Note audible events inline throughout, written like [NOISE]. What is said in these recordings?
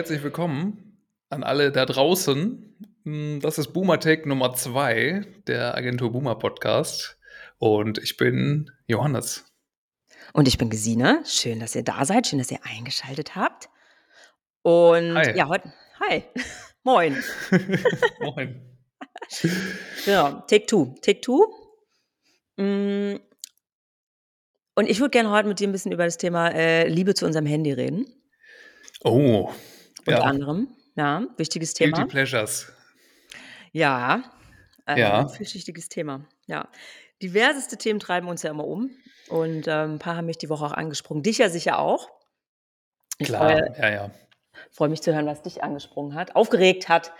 herzlich willkommen an alle da draußen. Hm, das ist Boomer Take Nummer 2 der Agentur Boomer Podcast. Und ich bin Johannes. Und ich bin Gesine. Schön, dass ihr da seid. Schön, dass ihr eingeschaltet habt. Und Hi. ja, heute. Hi. [LAUGHS] Moin. [LAUGHS] Moin. [LAUGHS] Genau. Take two. Take two. Mm. Und ich würde gerne heute mit dir ein bisschen über das Thema äh, Liebe zu unserem Handy reden. Oh. Unter Ja. anderem. Ja, wichtiges Thema. Guilty Pleasures. Ja. Äh, Ja. Vielschichtiges Thema. Ja. Diverseste Themen treiben uns ja immer um. Und ähm, ein paar haben mich die Woche auch angesprungen. Dich ja sicher auch. Ich Klar, freue, ja, ja. freue mich zu hören, was dich angesprungen hat, aufgeregt hat,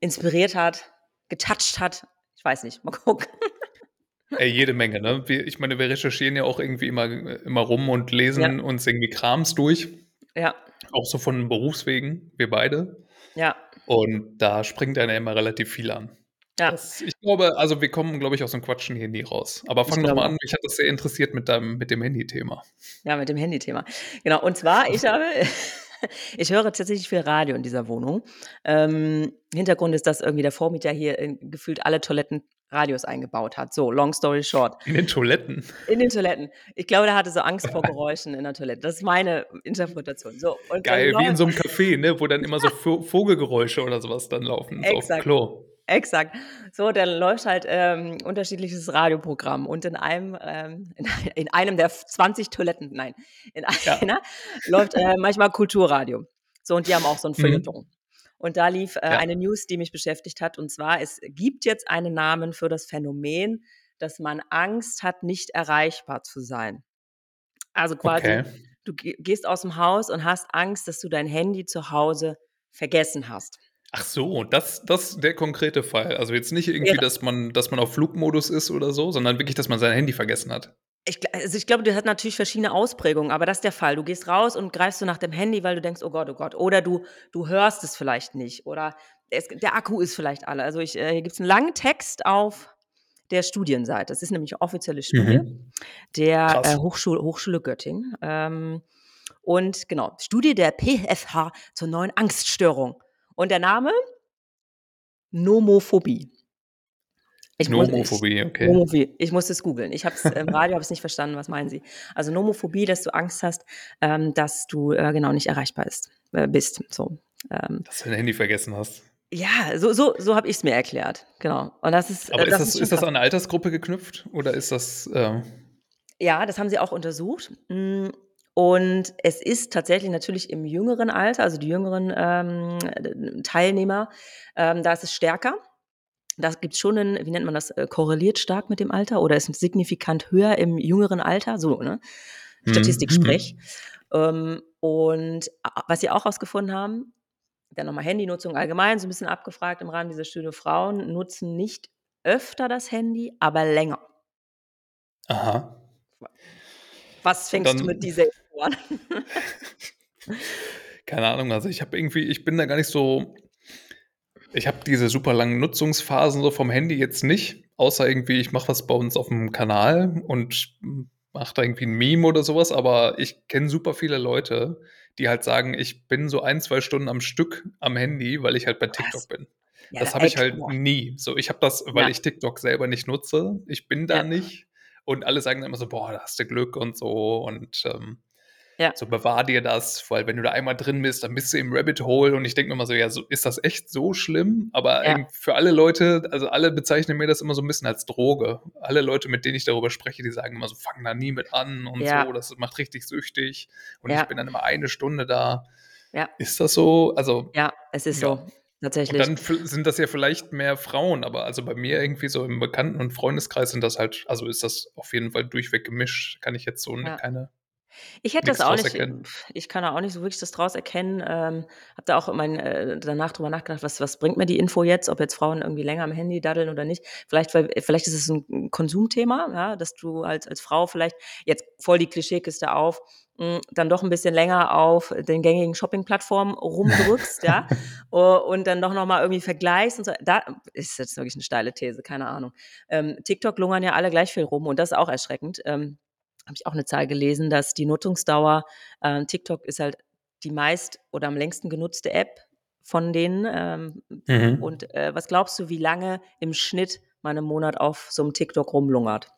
inspiriert hat, getoucht hat. Ich weiß nicht, mal gucken. Ey, jede Menge, ne? Ich meine, wir recherchieren ja auch irgendwie immer, immer rum und lesen uns irgendwie Krams durch. Ja, Auch so von Berufswegen, wir beide. ja, Und da springt einer immer relativ viel an. ja. Das, ich glaube, also wir kommen, glaube ich, aus dem Quatschen hier nie raus. Aber fang doch mal an, mich hat das sehr interessiert mit, deinem, mit dem Handy-Thema. Ja, mit dem Handy-Thema. Genau, und zwar, [LAUGHS] ich habe, ich höre tatsächlich viel Radio in dieser Wohnung. Ähm, Hintergrund ist, dass irgendwie der Vormieter hier in, gefühlt alle Toiletten Radios eingebaut hat. So, long story short. In den Toiletten. In den Toiletten. Ich glaube, der hatte so Angst vor [LAUGHS] Geräuschen in der Toilette. Das ist meine Interpretation. So, und dann Geil, wie in so einem Café, ne? wo dann immer so Vo- Vogelgeräusche oder sowas dann laufen. So auf dem Exakt. Klo. Exakt. So, dann läuft halt ähm, unterschiedliches Radioprogramm und in einem, ähm, in, [LAUGHS] in einem der 20 Toiletten, nein, in Ja. einer läuft äh, manchmal Kulturradio. So, und die haben auch so ein Mhm. Feuilleton. Und da lief äh, Ja. eine News, die mich beschäftigt hat, und zwar, es gibt jetzt einen Namen für das Phänomen, dass man Angst hat, nicht erreichbar zu sein. Also quasi, Okay. du ge- gehst aus dem Haus und hast Angst, dass du dein Handy zu Hause vergessen hast. Ach so, das, das ist der konkrete Fall. Also jetzt nicht irgendwie, Ja. dass man, dass man auf Flugmodus ist oder so, sondern wirklich, dass man sein Handy vergessen hat. Ich, also ich glaube, das hat natürlich verschiedene Ausprägungen, aber das ist der Fall. Du gehst raus und greifst du nach dem Handy, weil du denkst, oh Gott, oh Gott. Oder du, du hörst es vielleicht nicht. Oder es, der Akku ist vielleicht alle. Also ich, äh, hier gibt es einen langen Text auf der Studienseite. Das ist nämlich eine offizielle Studie Mhm. der äh, Hochschule, Hochschule Göttingen. Ähm, und genau, Studie der PFH zur neuen Angststörung. Und der Name? Nomophobie. Ich muss- Nomophobie, okay. Nomophobie. Ich musste es googeln. Ich habe es im Radio habe es nicht verstanden. Was meinen Sie? Also Nomophobie, dass du Angst hast, ähm, dass du äh, genau nicht erreichbar ist, äh, bist. So. Ähm, Dass du dein Handy vergessen hast. ja, so, so, so habe ich es mir erklärt. Genau. Und das ist. Aber äh, ist das, ist das an eine Altersgruppe geknüpft oder ist das. Äh, Ja, das haben sie auch untersucht. Mm, Und es ist tatsächlich natürlich im jüngeren Alter, also die jüngeren ähm, Teilnehmer, ähm, da ist es stärker. Da gibt es schon einen, wie nennt man das, äh, korreliert stark mit dem Alter oder ist signifikant höher im jüngeren Alter, so, ne? Mhm. Statistik-Sprech. Ähm, und a- was sie auch herausgefunden haben, dann nochmal Handynutzung allgemein, so ein bisschen abgefragt im Rahmen dieser Studie, Frauen nutzen nicht öfter das Handy, aber länger. aha. Was fängst du Dann- mit dieser An? Keine Ahnung, also ich habe irgendwie, ich bin da gar nicht so. Ich habe diese super langen Nutzungsphasen so vom Handy jetzt nicht, außer irgendwie, ich mache was bei uns auf dem Kanal und mache da irgendwie ein Meme oder sowas, aber ich kenne super viele Leute, die halt sagen, ich bin so ein, zwei Stunden am Stück am Handy, weil ich halt bei TikTok Krass. bin. Ja, das da- habe ich halt boah. nie. So, ich habe das, weil Ja. ich TikTok selber nicht nutze. Ich bin da Ja. nicht. Und alle sagen dann immer so, boah, da hast du Glück und so. Und ähm, Ja. so bewahr dir das, weil wenn du da einmal drin bist, dann bist du im Rabbit Hole. Und ich denke mir immer so, ja, so, ist das echt so schlimm? Aber Ja. für alle Leute, also alle bezeichnen mir das immer so ein bisschen als Droge. Alle Leute, mit denen ich darüber spreche, die sagen immer so, fang da nie mit an und Ja. so, das macht richtig süchtig. Und ich bin dann immer eine Stunde da. Ja. Ist das so? Also Ja, es ist so. und Tatsächlich. dann f- sind das ja vielleicht mehr Frauen, aber also bei mir irgendwie so im Bekannten- und Freundeskreis sind das halt, also ist das auf jeden Fall durchweg gemischt. Kann ich jetzt so keine. Ich hätte das auch nicht, erkennen. ich kann da auch nicht so wirklich das draus erkennen. Ähm, habe da auch mein, äh, danach drüber nachgedacht, was, was bringt mir die Info jetzt, ob jetzt Frauen irgendwie länger am Handy daddeln oder nicht. Vielleicht, weil, vielleicht ist es ein Konsumthema, ja, dass du als, als Frau vielleicht jetzt voll die Klischeekiste auf, mh, dann doch ein bisschen länger auf den gängigen Shopping-Plattformen rumdrückst, ja, [LAUGHS] und dann doch nochmal irgendwie vergleichst und so. Da ist jetzt wirklich eine steile These, keine Ahnung. Ähm, TikTok lungern ja alle gleich viel rum und das ist auch erschreckend. Ähm, habe ich auch eine Zahl gelesen, dass die Nutzungsdauer, ähm, TikTok ist halt die meist oder am längsten genutzte App von denen. Ähm, Mhm. und äh, was glaubst du, wie lange im Schnitt man im Monat auf so einem TikTok rumlungert?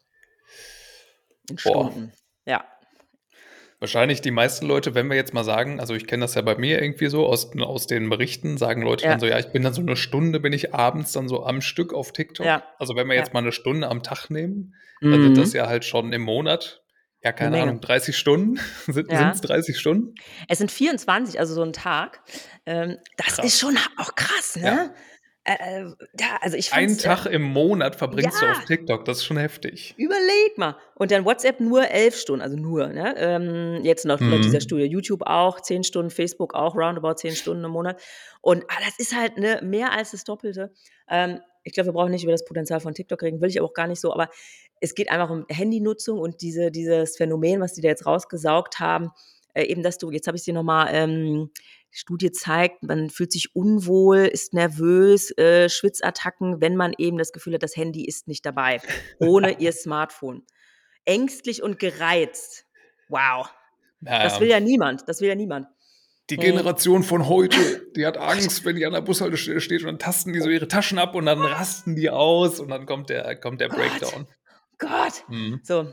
In Boah. Stunden. Ja. Wahrscheinlich die meisten Leute, wenn wir jetzt mal sagen, also ich kenne das ja bei mir irgendwie so aus, aus den Berichten, sagen Leute Ja. dann so, ja, ich bin dann so eine Stunde, bin ich abends dann so am Stück auf TikTok. Ja. Also wenn wir Ja. jetzt mal eine Stunde am Tag nehmen, dann sind das ja halt schon im Monat, ja, keine. Ahnung, 30 Stunden. [LAUGHS] Sind Ja. es 30 Stunden? Es sind 24, also so ein Tag. Ähm, das Krass. ist schon auch krass, ne? Ja. Äh, äh, ja, also ich Einen fand's, Tag äh, im Monat verbringst du Ja. auf TikTok, das ist schon heftig. Überleg mal. Und dann WhatsApp nur elf Stunden, also nur, ne? Ähm, jetzt noch Mhm. dieser Studie. YouTube auch zehn Stunden, Facebook auch roundabout zehn Stunden im Monat. Und ah, das ist halt ne, mehr als das Doppelte. Ähm, ich glaube, wir brauchen nicht über das Potenzial von TikTok reden, will ich auch gar nicht so, aber es geht einfach um Handynutzung und diese, dieses Phänomen, was die da jetzt rausgesaugt haben, äh, eben, dass du, jetzt habe ich dir nochmal, ähm, die Studie zeigt, man fühlt sich unwohl, ist nervös, äh, Schwitzattacken, wenn man eben das Gefühl hat, das Handy ist nicht dabei, ohne [LAUGHS] ihr Smartphone. Ängstlich und gereizt. Wow. Das will Naja, ja niemand. Das will ja niemand. Die. Generation von heute, die hat [LAUGHS] Angst, wenn die an der Bushaltestelle steht und dann tasten die so ihre Taschen ab und dann rasten die aus und dann kommt der, kommt der. Breakdown. Gott. Mhm. So.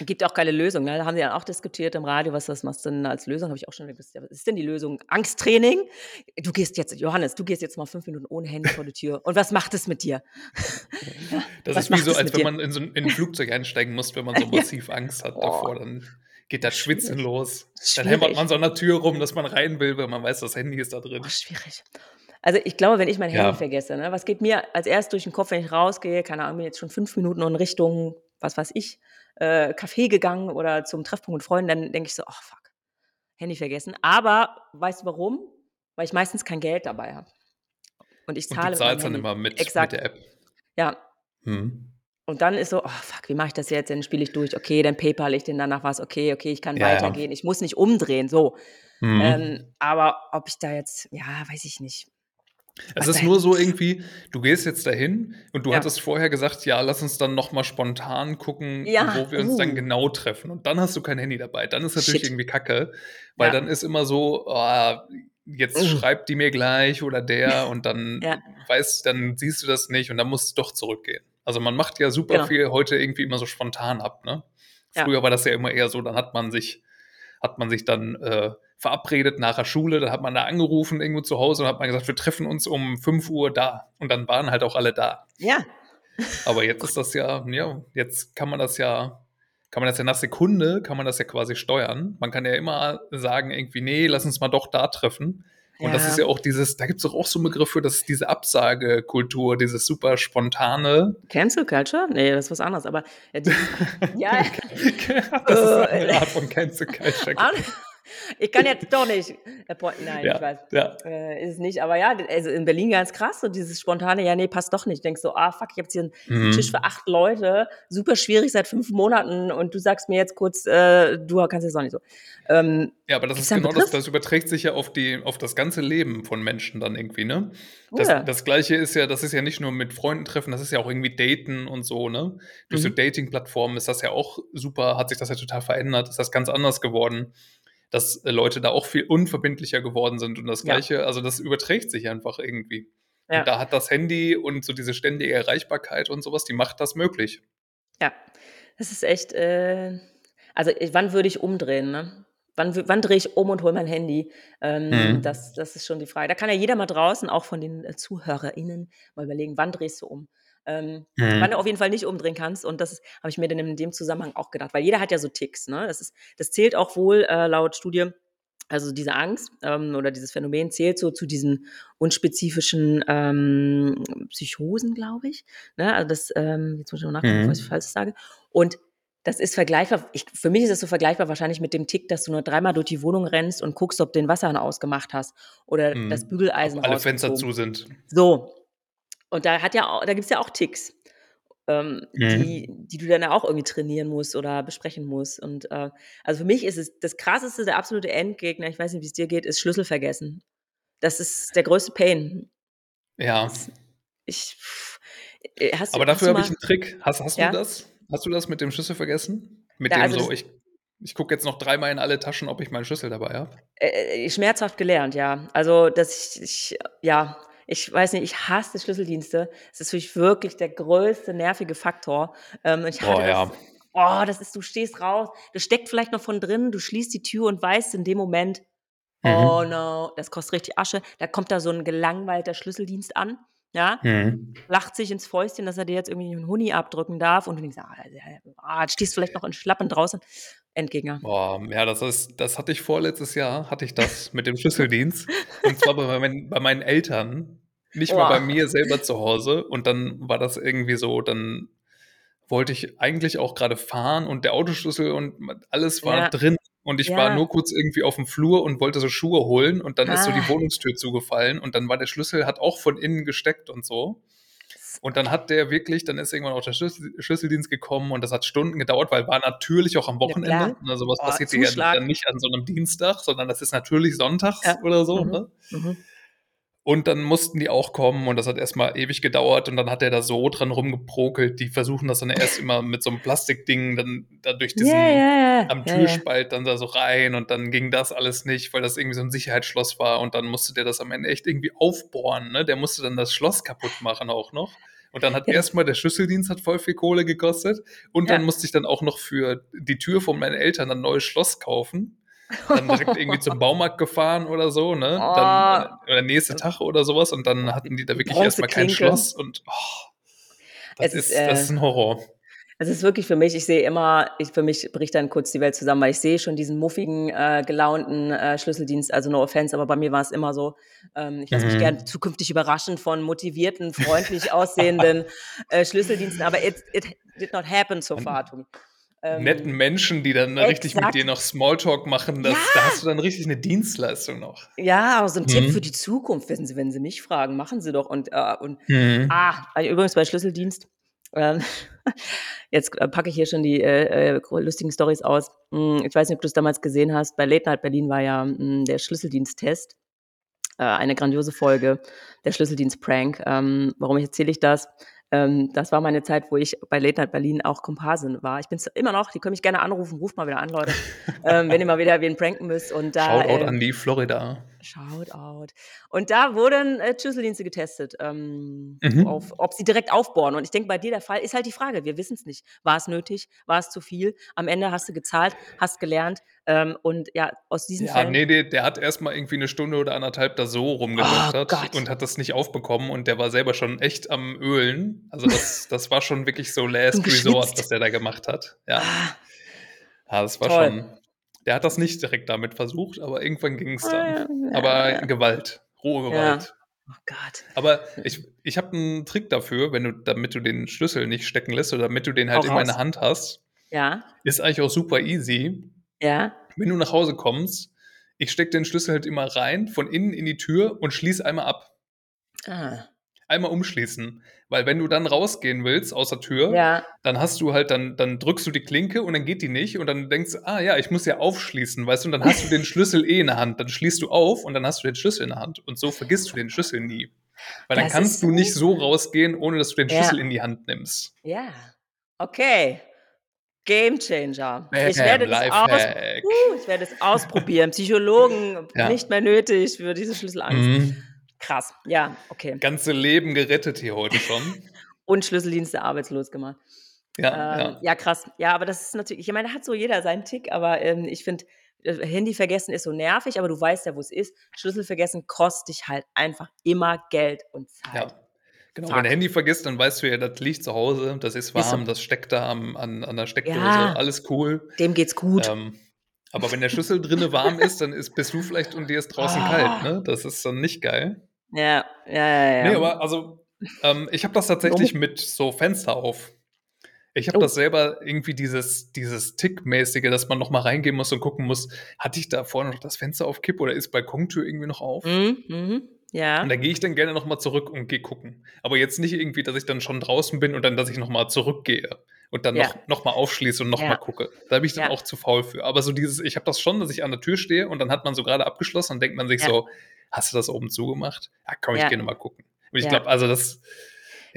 Gibt auch keine Lösung. Ne? Da haben sie ja auch diskutiert im Radio, was das machst du denn als Lösung? Habe ich auch schon gesagt, was ist denn die Lösung? Angsttraining? Du gehst jetzt, Johannes, du gehst jetzt mal fünf Minuten ohne Handy vor die Tür. Und was macht es mit dir? Das Was ist wie so, als wenn dir? man in so ein, in ein Flugzeug einsteigen muss, wenn man so [LAUGHS] massiv Angst hat Oh. davor. Dann geht das Schwitzen Schwierig. los. Dann hämmert man so an der Tür rum, dass man rein will, weil man weiß, das Handy ist da drin. Oh, schwierig. Also ich glaube, wenn ich mein Handy Ja. vergesse, ne, was geht mir als erst durch den Kopf, wenn ich rausgehe, keine Ahnung, bin jetzt schon fünf Minuten in Richtung, was weiß ich, äh, Café gegangen oder zum Treffpunkt mit Freunden, dann denke ich so, ach fuck, Handy vergessen. Aber weißt du warum? Weil ich meistens kein Geld dabei habe. Und ich Und zahle du mit meinem zahlst dann immer mit, Exakt. mit der App. Ja. Hm. Und dann ist so, oh fuck, wie mache ich das jetzt? Dann spiele ich durch. Okay, dann PayPal ich den danach was. Okay, okay, ich kann Ja, ja. weitergehen. Ich muss nicht umdrehen. So. Mhm. Ähm, aber ob ich da jetzt, ja, weiß ich nicht. Es ist nur so irgendwie, du gehst jetzt dahin und du Ja. hattest vorher gesagt, ja, lass uns dann nochmal spontan gucken, Ja, wo wir uns dann uh. genau treffen. Und dann hast du kein Handy dabei. Dann ist natürlich Shit. irgendwie kacke, weil Ja. dann ist immer so, ah, jetzt Uh. schreibt die mir gleich oder der [LAUGHS] und dann Ja. weißt, dann siehst du das nicht und dann musst du doch zurückgehen. Also man macht ja super Genau. viel heute irgendwie immer so spontan ab, ne? Ja. Früher war das ja immer eher so, dann hat man sich, hat man sich dann äh, verabredet nach der Schule, dann hat man da angerufen irgendwo zu Hause und hat man gesagt, wir treffen uns um 5 Uhr da. Und dann waren halt auch alle da. Ja, Aber jetzt ist das ja, ja, jetzt kann man das ja, kann man das ja nach Sekunde, kann man das ja quasi steuern. Man kann ja immer sagen, irgendwie, nee, lass uns mal doch da treffen. Und das Ja. ist ja auch dieses, da gibt es doch auch so einen Begriff für, das ist diese Absagekultur, dieses super spontane. Cancel Culture? Nee, das ist was anderes. Aber äh, die, [LAUGHS] ja, das ist Äh, eine Art von Cancel Culture. [LAUGHS] Ich kann jetzt doch nicht. Nein, ich weiß. Ja, ja. Äh, ist es nicht, aber ja, also in Berlin ganz krass, so dieses spontane, ja, nee, passt doch nicht. Denkst so, ah, fuck, ich habe jetzt hier einen Mhm. Tisch für acht Leute, super schwierig seit fünf Monaten und du sagst mir jetzt kurz, äh, du kannst jetzt auch nicht so. Ähm, Ja, aber das ist genau das, das überträgt sich ja auf, die, auf das ganze Leben von Menschen dann irgendwie, ne? Oh Das, ja. das gleiche ist ja, das ist ja nicht nur mit Freunden treffen, das ist ja auch irgendwie Daten und so, ne? Durch so Mhm. Dating-Plattformen ist das ja auch super, hat sich das ja total verändert, ist das ganz anders geworden, dass äh, Leute da auch viel unverbindlicher geworden sind und das Ja. gleiche, also das überträgt sich einfach irgendwie. Ja. Und da hat das Handy und so diese ständige Erreichbarkeit und sowas, die macht das möglich. Ja, das ist echt, äh, also ich, wann würde ich umdrehen, ne? Wann, wann drehe ich um und hole mein Handy? Ähm, Mhm. das, das ist schon die Frage. Da kann ja jeder mal draußen, auch von den äh, ZuhörerInnen, mal überlegen, wann drehst du um? Ähm, Mhm. Wann du auf jeden Fall nicht umdrehen kannst. Und das habe ich mir dann in dem Zusammenhang auch gedacht, weil jeder hat ja so Ticks. Ne? Das, ist, das zählt auch wohl äh, laut Studie, also diese Angst ähm, oder dieses Phänomen zählt so zu diesen unspezifischen ähm, Psychosen, glaube ich. Ne? Also das, ähm, jetzt muss ich mal nachgucken, Mhm. was ich falsch sage. Und das ist vergleichbar, ich, für mich ist es so vergleichbar wahrscheinlich mit dem Tick, dass du nur dreimal durch die Wohnung rennst und guckst, ob du den Wasserhahn ausgemacht hast oder Mhm. das Bügeleisen Ob alle Fenster zu sind. So. Und da hat ja auch, da gibt es ja auch Ticks, ähm, Mhm. die, die du dann auch irgendwie trainieren musst oder besprechen musst. Und äh, also für mich ist es das krasseste, der absolute Endgegner, ich weiß nicht, wie es dir geht, ist Schlüssel vergessen. Das ist der größte Pain. Ja. Ich, äh, hast du, Aber dafür habe ich einen Trick. Hast, hast Ja? du das? Hast du das mit dem Schlüssel vergessen? Mit Ja, dem also so, ich, ich gucke jetzt noch dreimal in alle Taschen, ob ich meinen Schlüssel dabei habe. Äh, äh, schmerzhaft gelernt, ja. Also, dass ich, ich ja, ich weiß nicht, ich hasse Schlüsseldienste. Es ist für mich wirklich der größte nervige Faktor. Ähm, ich hatte Boah, ja. das oh, das ist du stehst raus, das steckt vielleicht noch von drinnen, du schließt die Tür und weißt in dem Moment: „Oh Mhm. no, das kostet richtig Asche.“ Da kommt da so 'n gelangweilter Schlüsseldienst an, ja, Mhm. lacht sich ins Fäustchen, dass er dir jetzt irgendwie 'n Huni abdrücken darf und du denkst: „Ah, ah“ stehst vielleicht noch in Schlappen draußen. Endgänger. Boah, ja, das ist das hatte ich vorletztes Jahr hatte ich das mit dem Schlüsseldienst und zwar bei meinen bei meinen Eltern, nicht mal bei mir selber zu Hause und dann war das irgendwie so, dann wollte ich eigentlich auch grade fahren und der Autoschlüssel und alles war Ja. drin und ich war Ja. nur kurz irgendwie aufm Flur und wollte so Schuhe holen und dann ist so die Ah. Wohnungstür zugefallen und dann war der Schlüssel hat auch von innen gesteckt und so. Und dann hat der wirklich dann ist irgendwann auch der Schlüssel Schlüsseldienst gekommen und das hat Stunden gedauert, weil war natürlich auch am Ja. Wochenende, ne? So was Oh, passiert dir ja Zuschlag. dann nicht an so 'nem Dienstag, sondern das ist natürlich sonntags Ja. oder so, Mhm. ne? Mhm. Und dann mussten die auch kommen und das hat erst mal ewig gedauert und dann hat der da so dran rumgebrokelt. Die versuchen das dann erst immer mit so 'nem Plastikding dann da durch Ja, diesen ja, ja. am Ja, ja. Türspalt dann da so rein und dann ging das alles nicht, weil das irgendwie so 'n Sicherheitsschloss war und dann musste der das am Ende echt irgendwie aufbohren, ne? Der musste dann das Schloss kaputt machen auch noch. Und dann hat Ja, das erst mal der Schlüsseldienst hat voll viel Kohle gekostet und dann Ja. musste ich dann auch noch für die Tür von meinen Eltern ein neues Schloss kaufen. Dann direkt irgendwie zum [LAUGHS] Baumarkt gefahren oder so, ne? Dann Oh. oder oder nächste Tag oder so was und dann hatten die da wirklich erst mal kein. Schloss und oh, das Es ist, ist das äh ist 'n Horror. Es ist wirklich für mich ich sehe immer ich für mich bricht dann kurz die Welt zusammen, weil ich sehe schon diesen muffigen, äh, gelaunten, äh, Schlüsseldienst. Also, no offense, aber bei mir war's immer so. Ähm, ich lasse mich Mhm. zukünftig überraschen von motivierten, freundlich aussehenden, [LAUGHS] äh, Schlüsseldiensten, aber it it did not happen so far, Tobi. Netten Ähm, Menschen, die dann richtig mit exakt. dir noch Smalltalk machen, das da Ja! hast du dann richtig 'ne Dienstleistung noch. Ja, aber so 'n Tipp für Mhm. die Zukunft, wissen Sie, wenn Sie mich fragen, machen Sie doch und, äh und Mhm. ah, übrigens bei Schlüsseldienst, ähm, jetzt, äh, packe ich hier schon die, äh, äh, lustigen Storys aus. Hm, ich weiß nicht, ob du's damals gesehen hast, bei Late Night Berlin war ja, hm, der Schlüsseldiensttest, äh, eine grandiose Folge, der Schlüsseldienst-Prank. Ähm, warum erzähle ich das? Ähm, das war meine Zeit, wo ich bei Late Night Berlin auch Komparsin war. Ich bin's immer noch, die können mich gerne anrufen, ruft mal wieder an, Leute, ähm, wenn ihr mal wieder wen pranken müsst und da, Shoutout äh an die Florida. Shoutout. Und da wurden, äh, Schlüsseldienste getestet, ähm, Mhm. auf ob sie direkt aufbohren. Und ich denke, bei dir der Fall ist halt die Frage, wir wissen's nicht. War es nötig? War es zu viel? Am Ende hast du gezahlt, hast gelernt, ähm, und ja, aus diesen Ja, Fällen ne, de der hat erst mal irgendwie 'ne Stunde oder 1,5 da so Oh rumgedoktert Gott. und hat das nicht aufbekommen und der war selber schon echt am Ölen. Also, das [LAUGHS] das war schon wirklich so Last Resort, was der da gemacht hat, ja. Ah. Ja, das war Toll. schon der hat das nicht direkt damit versucht, aber irgendwann ging's Ah, dann. ja, ja, Aber ja. Gewalt, rohe Ja. Gewalt. Oh Gott. Aber ich ich habe 'n Trick dafür, wenn du damit du den Schlüssel nicht stecken lässt oder damit du den halt immer in raus. Hand hast. Ja. Ist eigentlich auch super easy. Ja. Wenn du nach Hause kommst, ich stecke den Schlüssel halt immer rein, von innen in die Tür und schließe einmal ab. Ah. Einmal umschließen, weil wenn du dann rausgehen willst aus der Tür, Ja. dann hast du halt dann dann drückst du die Klinke und dann geht die nicht und dann denkst du: „Ah ja, ich muss ja aufschließen“, weißt du? Und dann hast du den Schlüssel eh in der Hand. Dann schließt du auf und dann hast du den Schlüssel in der Hand und so vergisst du den Schlüssel nie. Weil dann Das kannst ist du nicht so rausgehen, ohne dass du den Ja. Schlüssel in die Hand nimmst. Ja. Okay. Gamechanger. Ich Bäm, werde das aus uh, ich werde es ausprobieren. Psychologen Ja. nicht mehr nötig für diese Schlüsselangst. Mhm. Krass. Ja, okay. Ganze Leben gerettet hier heute schon. [LAUGHS] Und Schlüsseldienste arbeitslos gemacht. Ja, Ähm, ja. ja, krass. Ja, aber das ist natürlich ich meine, da hat so jeder seinen Tick, aber, ähm, ich finde, äh, Handy vergessen ist so nervig, aber du weißt ja, wo's ist. Schlüssel vergessen kostet dich halt einfach immer Geld und Zeit. Ja. Genau, Fuck. wenn du Handy vergisst, dann weißt du ja, das liegt zu Hause, das ist Ist so. warm, das steckt da am an an der Steckdose, Ja. alles cool. Dem geht's gut. Ähm, aber wenn der Schlüssel drinnen warm ist, dann ist bist du vielleicht und dir ist draußen kalt, Ah. ne? Das ist dann nicht geil. Ja, ja, ja, ja. aber also, ähm, ich habe das tatsächlich mit so Fenster auf. Ich habe Oh. das selber irgendwie dieses dieses Tick-mäßige, dass man noch mal reingehen muss und gucken muss: „Hatte ich da vorne noch das Fenster auf Kipp oder ist Balkontür irgendwie noch auf?“ Mhm, mhm. Ja. Und da gehe ich dann gerne noch mal zurück und gehe gucken. Aber jetzt nicht irgendwie, dass ich dann schon draußen bin und dann, dass ich noch mal zurückgehe und dann Ja. noch noch mal aufschließe und noch Ja. mal gucke. Da bin ich dann Ja. auch zu faul für. Aber so dieses ich habe das schon, dass ich an der Tür stehe und dann hat man so grade abgeschlossen und denkt man sich so: „Hast du das oben zugemacht? Ja, komm, ich Ja. gehe noch mal gucken.“ Und ich Ja. glaube, also das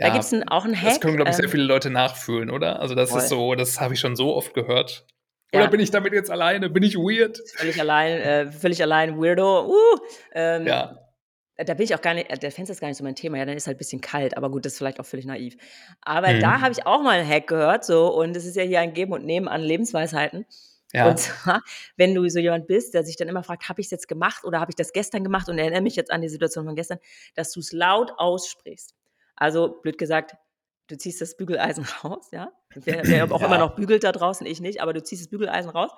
Da ja, gibt's 'n auch 'n das Hack, können, glaube ich, sehr viele Leute nachfühlen, oder? Also, das Voll. ist so das habe ich schon so oft gehört. Oder bin ich damit jetzt alleine? Bin ich weird? Völlig allein, äh, völlig allein, Weirdo. Uh, ähm, Ja. Da bin ich auch gar nicht, der Fenster ist gar nicht so mein Thema. Ja, dann ist halt ein bisschen kalt, aber gut, das ist vielleicht auch völlig naiv. Aber da habe Mhm. ich auch mal 'n Hack gehört so und es ist ja hier ein Geben und Nehmen an Lebensweisheiten. Und Ja. zwar, wenn du so jemand bist, der sich dann immer fragt: „Habe ich's jetzt gemacht oder habe ich das gestern gemacht und erinnere mich jetzt an die Situation von gestern“, dass du's laut aussprichst. Also, blöd gesagt, du ziehst das Bügeleisen [LAUGHS] raus, ja? Wer wer [CLEARS THROAT] auch immer Ja. noch bügelt da draußen, ich nicht, aber du ziehst das Bügeleisen raus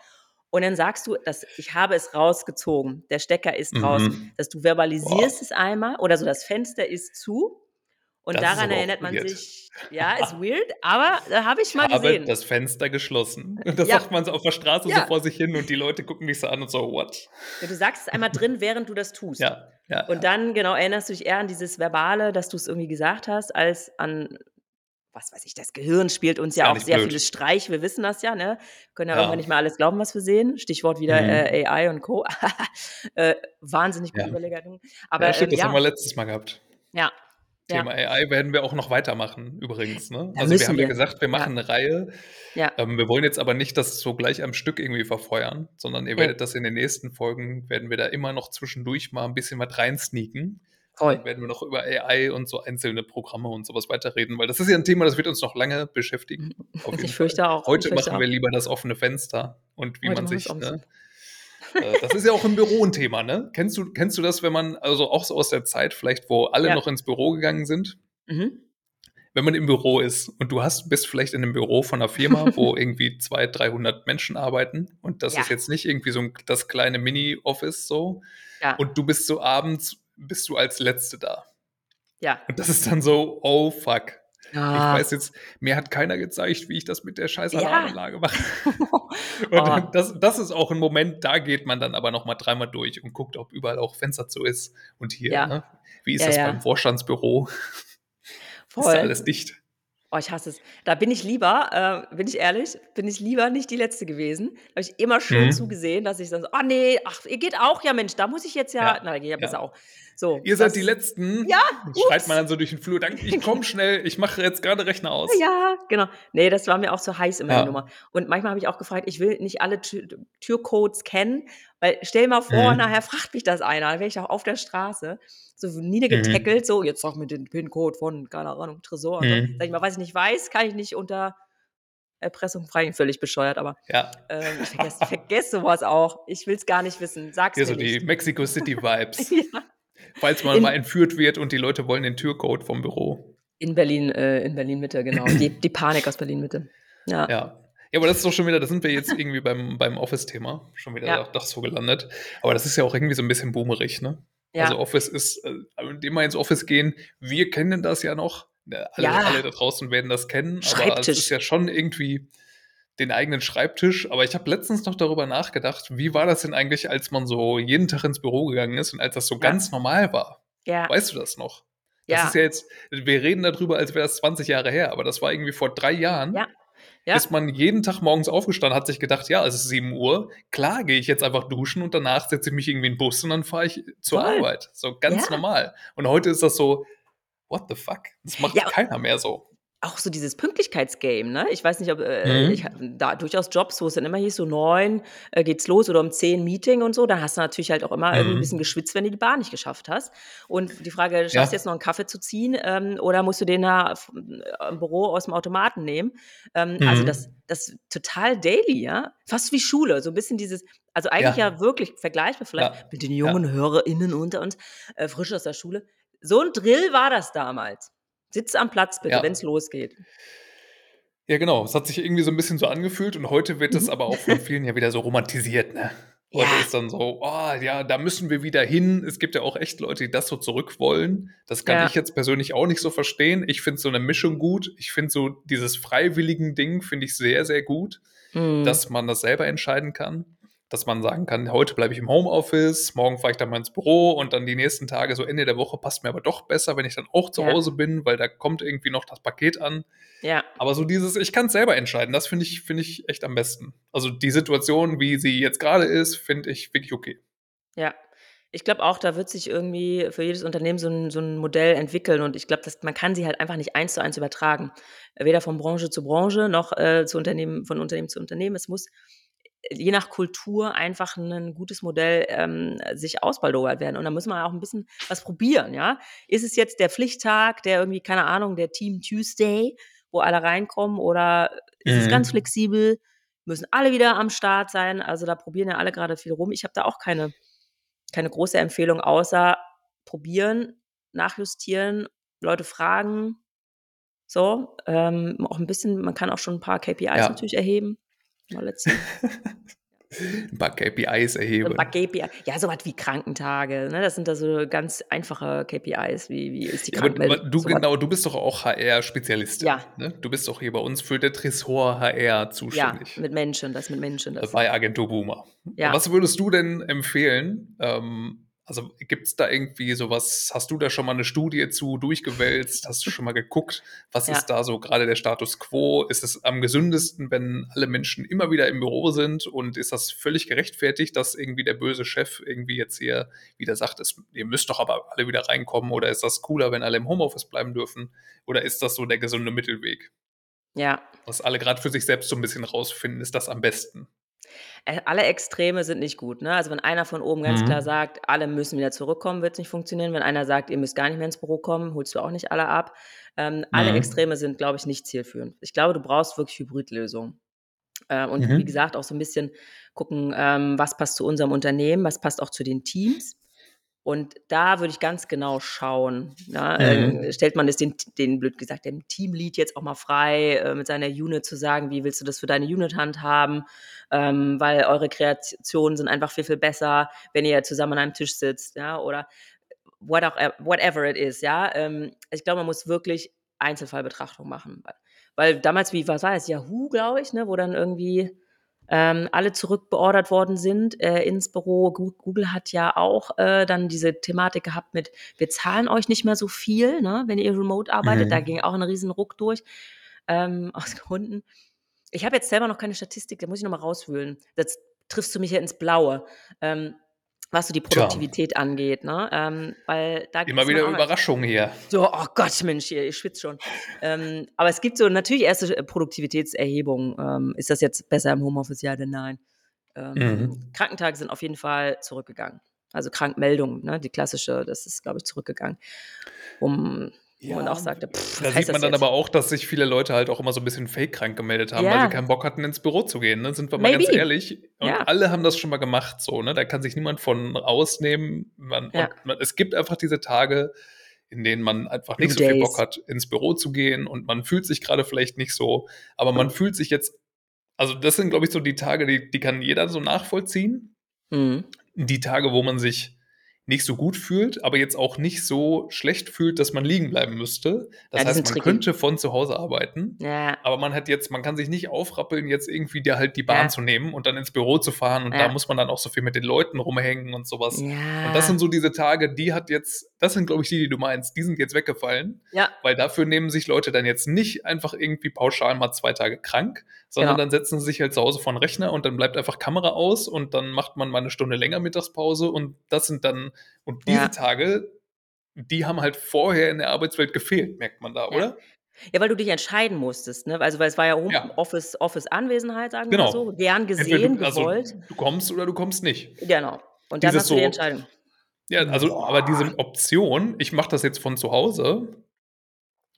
und dann sagst du, dass „Ich habe es rausgezogen. Der Stecker ist raus.“ Mhm. Dass du verbalisierst es einmal oder so: „Das Fenster ist zu.“ Und Das daran erinnert man weird. sich ja, [LAUGHS] ist weird, aber, äh, habe ich Ich mal habe gesehen. das Fenster geschlossen. Und [LAUGHS] das Ja. sagt man so auf der Straße so Ja. vor sich hin und die Leute gucken dich so an und so: „What?“ Ja, du sagst es einmal drin, während du das tust. Ja, ja, Und ja. dann, genau, erinnerst du dich eher an dieses Verbale, dass du's irgendwie gesagt hast, als an was weiß ich, das Gehirn spielt uns ja auch sehr blöd. vieles Streich, wir wissen das ja, ne? Können ja irgendwann Ja. nicht mehr alles glauben, was wir sehen. Stichwort wieder, Mhm. äh, AI und Co. [LAUGHS] Äh, wahnsinnig gute Ja. Überlegung. Ja, Aber, stimmt, ähm, das haben wir ja. letztes Mal gehabt. Ja. Thema Ja. AI werden wir auch noch weitermachen übrigens, ne? Ja, Also, wir haben ja wir. gesagt, wir Ja. machen 'ne Reihe. Ja. Ähm, wir wollen jetzt aber nicht das so gleich am Stück irgendwie verfeuern, sondern ihr werdet das in den nächsten Folgen werden wir da immer noch zwischendurch mal 'n bisschen was rein sneaken. Voll. Dann werden wir noch über AI und so einzelne Programme und so was weiterreden, weil das ist ja 'n Thema, das wird uns noch lange beschäftigen, [LAUGHS] Ich Fall. fürchte auch. Ich Heute fürchte machen wir auch. lieber das offene Fenster und wie Heute man sich, auch ne das ist ja auch im Büro 'n Thema, ne? Kennst du kennst du das, wenn man also, auch so aus der Zeit vielleicht, wo alle Ja. noch ins Büro gegangen sind? Mhm. Wenn man im Büro ist und du hast bist vielleicht in 'nem Büro von 'ner Firma, wo [LAUGHS] irgendwie 200, 300 Menschen arbeiten und das Ja. ist jetzt nicht irgendwie so 'n das kleine Mini-Office so Ja. und du bist so abends bist du als Letzte da. Ja. Und das ist dann so: „Oh fuck. Ich Ah. weiß jetzt mir hat keiner gezeigt, wie ich das mit der scheiß Ja. Alarmanlage mache.“ [LAUGHS] Und Oh. das das ist auch 'n Moment, da geht man dann aber noch mal dreimal durch und guckt, ob überall auch Fenster zu ist und hier, Ja. ne? Wie ist Ja, das ja. beim Vorstandsbüro? [LAUGHS] Ist da Voll. alles dicht? Oh, ich hasse es. Da bin ich lieber, äh, bin ich ehrlich, bin ich lieber nicht die Letzte gewesen. Habe ich immer schön Mhm. zugesehen, dass ich dann so: „Ah ne, ach, ihr geht auch? Ja Mensch, da muss ich jetzt ja“ Ja, na, geht ja besser ja. auch. So, „Ihr seid die Letzten?“ ja, Schreit ups. man dann so durch den Flur. „Danke, ich komme schnell. Ich mache jetzt grade Rechner aus.“ Ja, genau. Ne, das war mir auch zu heiß immer die Ja. Nummer. Und manchmal habe ich auch gefragt, ich will nicht alle Tür Türcodes kennen, weil stell mal vor, Mhm. nachher fragt mich das einer, dann wäre ich auch auf der Straße, so Mhm. niedergetackelt, so: „Jetzt sag mir den PIN-Code von, keine Ahnung, Tresor“ und so. Sage ich Mhm. mal: „Was ich nicht weiß, kann ich nicht unter Erpressung freigeben.“ Völlig bescheuert, aber, Ja. ähm, ich vergesse vergesse so was auch. Ich will's gar nicht wissen. Sag's Hier mir so die nicht. Mexico City [LAUGHS] Vibes. Ja. Falls man mal In entführt wird und die Leute wollen den Türcode vom Büro. in Berlin äh, in Berlin-Mitte, genau. Die die Panik aus Berlin-Mitte. Ja. Ja. Ja, aber das ist doch schon wieder da sind wir jetzt irgendwie beim beim Office-Thema schon wieder Ja. doch so gelandet. Aber das ist ja auch irgendwie so 'n bisschen boomerig, ne? Also, Ja. Office ist, äh immer ins Office gehen. Wir kennen das ja noch. Ne, alle alle Ja. da draußen werden das kennen, aber es ist Schreibtisch. ja schon irgendwie den eigenen Schreibtisch. Aber ich habe letztens noch darüber nachgedacht, wie war das denn eigentlich, als man so jeden Tag ins Büro gegangen ist und als das so Ja. ganz normal war? Ja. Weißt du das noch? Das ist Ja. ja jetzt wir reden da drüber, als wäre das 20 Jahre her, aber das war irgendwie vor 3 Jahren Ja. Ja. ist man jeden Tag morgens aufgestanden, hat sich gedacht: „Ja, es ist 7:00. Klar gehe ich jetzt einfach duschen und danach setze ich mich irgendwie in 'n Bus und dann fahre ich zur Voll. Arbeit.“ So ganz Ja. normal. Und heute ist das so: „What the fuck?“ Das macht Ja. keiner mehr so. Auch so dieses Pünktlichkeitsgame, ne? Ich weiß nicht, ob äh, ich Mhm. hatte da durchaus Jobs, wo es dann immer hieß, so 9, äh, geht's los oder um 10 Meeting und so. Da hast du natürlich halt auch immer irgendwie 'n bisschen Mhm. geschwitzt, wenn du die Bahn nicht geschafft hast. Und die Frage, schaffst du Ja. jetzt noch 'n Kaffee zu ziehen, ähm, oder musst du den da äh, im Büro aus'm Automaten nehmen? Ähm, also, das Mhm. das total daily, ja? Fast wie Schule, so 'n bisschen dieses also, eigentlich Ja. ja wirklich vergleichbar vielleicht Ja. mit den jungen HörerInnen unter uns, äh, frisch aus der Schule. So 'n Drill war das damals. Sitz am Platz bitte, wenn's Ja. losgeht. Ja, genau. Es hat sich irgendwie so 'n bisschen so angefühlt und heute wird das Mhm. aber auch von vielen ja wieder so romantisiert, ne? Heute Ja. ist dann so: „Oh ja, da müssen wir wieder hin.“ Es gibt ja auch echt Leute, die das so zurück wollen. Das kann Ja. ich jetzt persönlich auch nicht so verstehen. Ich finde so 'ne Mischung gut. Ich finde so dieses Freiwilligen-Ding finde ich sehr, sehr gut, Mhm. dass man das selber entscheiden kann. Dass man sagen kann: „Heute bleibe ich im Homeoffice, morgen fahre ich dann mal ins Büro und dann die nächsten Tage so Ende der Woche passt mir aber doch besser, wenn ich dann auch zu Ja. Hause bin, weil da kommt irgendwie noch das Paket an.“ Ja. Aber so dieses: „Ich kann's selber entscheiden“, das finde ich finde ich echt am besten. Also, die Situation, wie sie jetzt grade ist, finde ich wirklich okay. Ja. Ich glaube auch, da wird sich irgendwie für jedes Unternehmen so 'n so 'n Modell entwickeln und ich glaube, dass man kann sie halt einfach nicht eins zu eins übertragen. Weder von Branche zu Branche noch, äh, zu Unternehmen von Unternehmen zu Unternehmen. Es muss je nach Kultur einfach ein gutes Modell ähm, sich ausbaldowert werden. Und da müssen wir auch ein bisschen was probieren, ja. Ist es jetzt der Pflichttag, der irgendwie, keine Ahnung, der Team Tuesday, wo alle reinkommen, oder ist mhm. es ganz flexibel? Müssen alle wieder am Start sein? Also da probieren ja alle gerade viel rum. Ich habe da auch keine, keine große Empfehlung, außer probieren, nachjustieren, Leute fragen. So, ähm, auch ein bisschen, man kann auch schon ein paar KPIs ja. natürlich erheben. Mal letzten. [LAUGHS] ein paar KPIs erheben. Ein paar KPIs. Ja, so was wie Krankentage. Ne? Das sind da so ganz einfache KPIs. Wie, wie ist die Krankenmeldung? Ja, du, so genau, du bist doch auch HR-Spezialistin. Ja. Ne? Du bist doch hier bei uns für der Tresor HR zuständig. Ja, mit Menschen, das mit Menschen. Das. Bei Agentur Boomer. Ja. Was würdest du denn empfehlen? Ähm, also gibt es da irgendwie sowas, hast du da schon mal eine Studie zu durchgewälzt? Hast du schon mal geguckt, was ja. ist da so gerade der Status quo? Ist es am gesündesten, wenn alle Menschen immer wieder im Büro sind? Und ist das völlig gerechtfertigt, dass irgendwie der böse Chef irgendwie jetzt hier wieder sagt, es, ihr müsst doch aber alle wieder reinkommen? Oder ist das cooler, wenn alle im Homeoffice bleiben dürfen? Oder ist das so der gesunde Mittelweg? Ja. Was alle gerade für sich selbst so ein bisschen rausfinden, ist das am besten? Äh, alle Extreme sind nicht gut, ne? Also, wenn einer von oben ganz klar mhm. sagt: „Alle müssen wieder zurückkommen“, wird es nicht funktionieren. Wenn einer sagt: „Ihr müsst gar nicht mehr ins Büro kommen“, holst du auch nicht alle ab. Ähm, alle Mhm. Extreme sind, glaube ich, nicht zielführend. Ich glaube, du brauchst wirklich Hybridlösungen. Äh, und wie mhm. gesagt, auch so ein bisschen gucken, ähm, was passt zu unserem Unternehmen, was passt auch zu den Teams. Und da würde ich ganz genau schauen, ja, mhm. äh, stellt man es den, den, blöd gesagt, dem Teamlead jetzt auch mal frei, äh, mit seiner Unit zu sagen, wie willst du das für deine Unit handhaben, ähm, weil eure Kreationen sind einfach viel, viel besser, wenn ihr zusammen an einem Tisch sitzt, ja, oder what auch, whatever it is, ja. Ähm, ich glaube, man muss wirklich Einzelfallbetrachtung machen, weil, weil damals, wie was war es, Yahoo, glaube ich, ne, wo dann irgendwie ähm, alle zurückbeordert worden sind äh, ins Büro. Google hat ja auch äh, dann diese Thematik gehabt mit, wir zahlen euch nicht mehr so viel, ne, wenn ihr remote arbeitet. Mhm. Da ging auch ein riesen Ruck durch ähm, [LAUGHS] aus Gründen. Ich habe jetzt selber noch keine Statistik, da muss ich noch mal rauswühlen. Das triffst du mich ja ins Blaue. Ähm, was so die Produktivität Tja. angeht, ne? Ähm, weil da Immer wieder Überraschungen hier. So, oh Gott, Mensch, hier, ich schwitze schon. ähm, aber es gibt so natürlich erste Produktivitätserhebungen. Ähm, ist das jetzt besser im Homeoffice? Ja oder nein? Ähm, mhm. Krankentage sind auf jeden Fall zurückgegangen. Also Krankmeldungen, ne? die klassische, das ist, glaube ich, zurückgegangen. Um wo ja, man auch sagte, pff, da sieht man dann jetzt? aber auch, dass sich viele Leute halt auch immer so ein bisschen fake-krank gemeldet haben, ja. weil sie keinen Bock hatten, ins Büro zu gehen. Ne? Sind wir mal Maybe. ganz ehrlich. Und ja. alle haben das schon mal gemacht, so, ne? Da kann sich niemand von ausnehmen. Man, man, es gibt einfach diese Tage, in denen man einfach nicht New so days. viel Bock hat, ins Büro zu gehen und man fühlt sich gerade vielleicht nicht so, aber man fühlt sich jetzt, also das sind, glaube ich, so die Tage, die, die kann jeder so nachvollziehen. Mhm. Die Tage, wo man sich nicht so gut fühlt, aber jetzt auch nicht so schlecht fühlt, dass man liegen bleiben müsste. Das ja, heißt, man tricky. könnte von zu Hause arbeiten, ja. aber man hat jetzt, man kann sich nicht aufrappeln, jetzt irgendwie dir halt die Bahn ja. zu nehmen und dann ins Büro zu fahren und da muss man dann auch so viel mit den Leuten rumhängen und sowas. Und das sind so diese Tage, die hat jetzt, das sind glaube ich die, die du meinst, die sind jetzt weggefallen, ja. weil dafür nehmen sich Leute dann jetzt nicht einfach irgendwie pauschal mal zwei Tage krank, sondern dann setzen sie sich halt zu Hause vor den Rechner und dann bleibt einfach Kamera aus und dann macht man mal eine Stunde länger Mittagspause und das sind dann und diese ja. Tage, die haben halt vorher in der Arbeitswelt gefehlt, merkt man da, ja. oder? Ja, weil du dich entscheiden musstest, ne? Also, weil es war ja, ja. Office, Office Anwesenheit, sagen genau. wir so. Gern gesehen, du, also, gewollt. Du kommst oder du kommst nicht. Genau. Und dann Dieses hast du die Entscheidung. Ja, also, Boah. aber diese Option, ich mache das jetzt von zu Hause,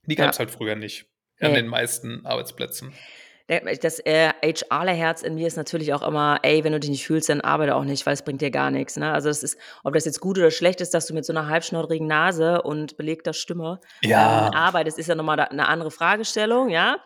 die gab es ja. halt früher nicht. An nee. den meisten Arbeitsplätzen das äh, HRler-Herz in mir ist natürlich auch immer, ey, wenn du dich nicht fühlst, dann arbeite auch nicht, weil es bringt dir gar nichts. Ne? Also das ist, ob das jetzt gut oder schlecht ist, dass du mit so einer halbschnurrigen Nase und belegter Stimme ja. ähm, arbeitest, ist ja nochmal eine andere Fragestellung, ja.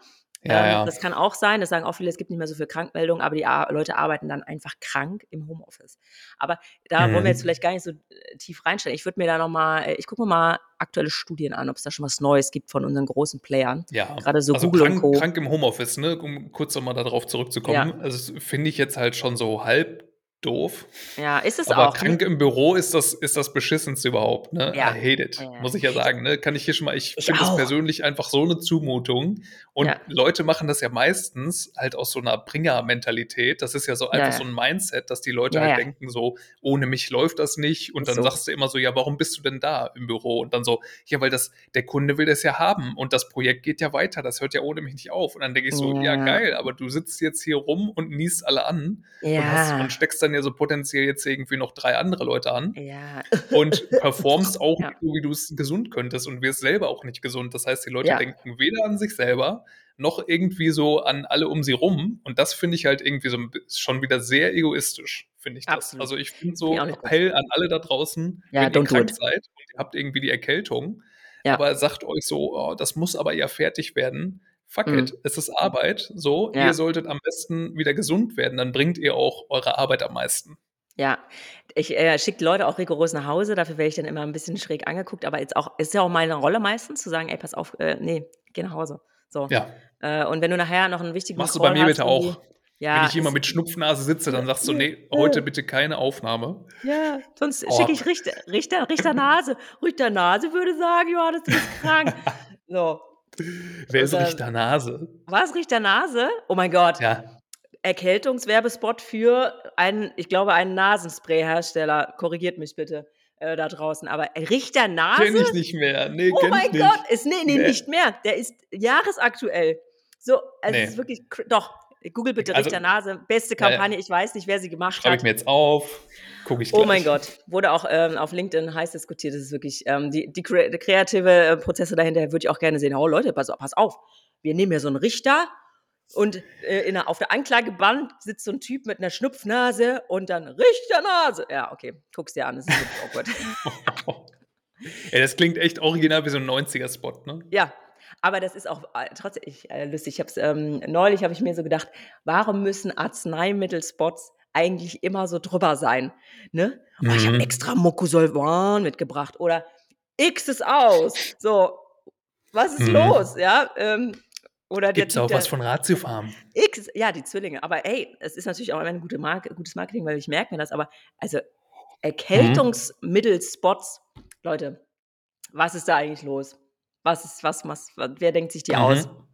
Ja, ähm, ja. Das kann auch sein, das sagen auch viele, es gibt nicht mehr so viele Krankmeldungen, aber die Ar Leute arbeiten dann einfach krank im Homeoffice. Aber da mhm. wollen wir jetzt mhm. vielleicht gar nicht so äh, tief reinstellen. Ich würde mir da nochmal, äh, ich gucke mir mal aktuelle Studien an, ob es da schon was Neues gibt von unseren großen Playern. Ja, gerade so also Google krank, und Co. krank im Homeoffice, ne? um kurz nochmal darauf zurückzukommen. Ja. Also finde ich jetzt halt schon so halb doof. Ja, ist es Aber auch, ne? krank im Büro ist das ist das Beschissenste überhaupt, ne? Ja. I hate it, Ja. muss ich ja sagen, ne? Kann ich hier schon mal ich Ich finde das persönlich einfach so 'ne Zumutung. Und Ja. Leute machen das ja meistens halt aus so 'ner Bringer-Mentalität. Das ist ja so einfach so 'n Mindset, dass die Leute halt denken so: „Ohne mich läuft das nicht.“ Und dann so. sagst du immer so: „Ja, warum bist du denn da im Büro?“ Und dann so: „Ja, weil das der Kunde will das ja haben und das Projekt geht ja weiter. Das hört ja ohne mich nicht auf.“ Und dann denke ich so: „Ja, geil, aber du sitzt jetzt hier rum und niest alle an und hast und steckst dann ja so potenziell jetzt irgendwie noch 3 andere Leute an Ja. [LAUGHS] und performst auch Ja. nicht so, wie du's gesund könntest und wirst selber auch nicht gesund. Das heißt, die Leute Ja. denken weder an sich selber noch irgendwie so an alle um sie rum. Und das finde ich halt irgendwie so schon wieder sehr egoistisch, finde ich das. Absolut. Also, ich finde so ich nicht gut. Appell an alle da draußen, Ja, wenn ihr krank it. seid und ihr habt irgendwie die Erkältung, aber sagt euch so: „Oh, das muss aber ja fertig werden.“ Fuck Mhm. it, es ist Arbeit, so. Ja. Ihr solltet am besten wieder gesund werden, dann bringt ihr auch eure Arbeit am meisten. Ja, ich, äh, schicke Leute auch rigoros nach Hause, dafür werde ich dann immer 'n bisschen schräg angeguckt, aber jetzt auch ist ja auch meine Rolle meistens zu sagen: „Ey, pass auf, äh, ne, geh nach Hause.“ So. Ja. Äh, und wenn du nachher noch 'n wichtigen Machst du bei Call mir bitte auch. ja, Wenn ich immer mit Schnupfnase sitze, dann sagst du: „Ne, ja. heute bitte keine Aufnahme.“ Ja, sonst Oh. schicke ich Richter Richter Richter Nase. Richter Nase würde sagen: „Johannes, du bist krank.“ [LAUGHS] So. Wer ist Richter Nase? Was, Richter Nase? Oh mein Gott. Ja. Erkältungswerbespot für einen ich glaube, einen Nasenspray-Hersteller. Korrigiert mich bitte, äh, da draußen. Aber Richter Nase? Kenne ich nicht mehr. Ne, Oh mein nicht. Gott, ist ne, ne, Ne. nicht mehr. Der ist jahresaktuell. So, also, es ist wirklich doch, google bitte Also Richter Nase. Beste ja, ja. Kampagne. Ich weiß nicht, wer sie gemacht Schreibe ich hat. mir jetzt auf, gucke ich Oh gleich. mein Gott, wurde auch, ähm, auf LinkedIn heiß diskutiert. Das ist wirklich, ähm, die die kre kreative, äh, Prozesse dahinter würde ich auch gerne sehen. „Oh Leute, pass pass auf. Wir nehmen hier so 'n Richter und, äh, in der auf der Anklagebank sitzt so 'n Typ mit 'ner Schnupfnase und dann Richter Nase.“ Ja, okay, guck's dir an. Das ist wirklich awkward. [LAUGHS] Ey, das klingt echt original wie so 'n 90er-Spot, ne? Ja, aber das ist auch, äh, trotzdem ich äh, lustig. Ich habe es ähm, neulich habe ich mir so gedacht: „Warum müssen Arzneimittelspots eigentlich immer so drüber sein?“ Ne? „Oh, ich habe Mhm. extra Mucosolvan mitgebracht“ oder „X ist aus.“ So, was ist Mhm. los, ja? Ähm, oder der Gibt's auch was von Ratiofarm? X ja, die Zwillinge. Aber ey, es ist natürlich auch immer 'ne gute Marke gutes Marketing, weil ich merke mir das, aber also, Mhm. Erkältungsmittelspots, Leute, was ist da eigentlich los? Was ist was was wer denkt sich die aus? Mhm.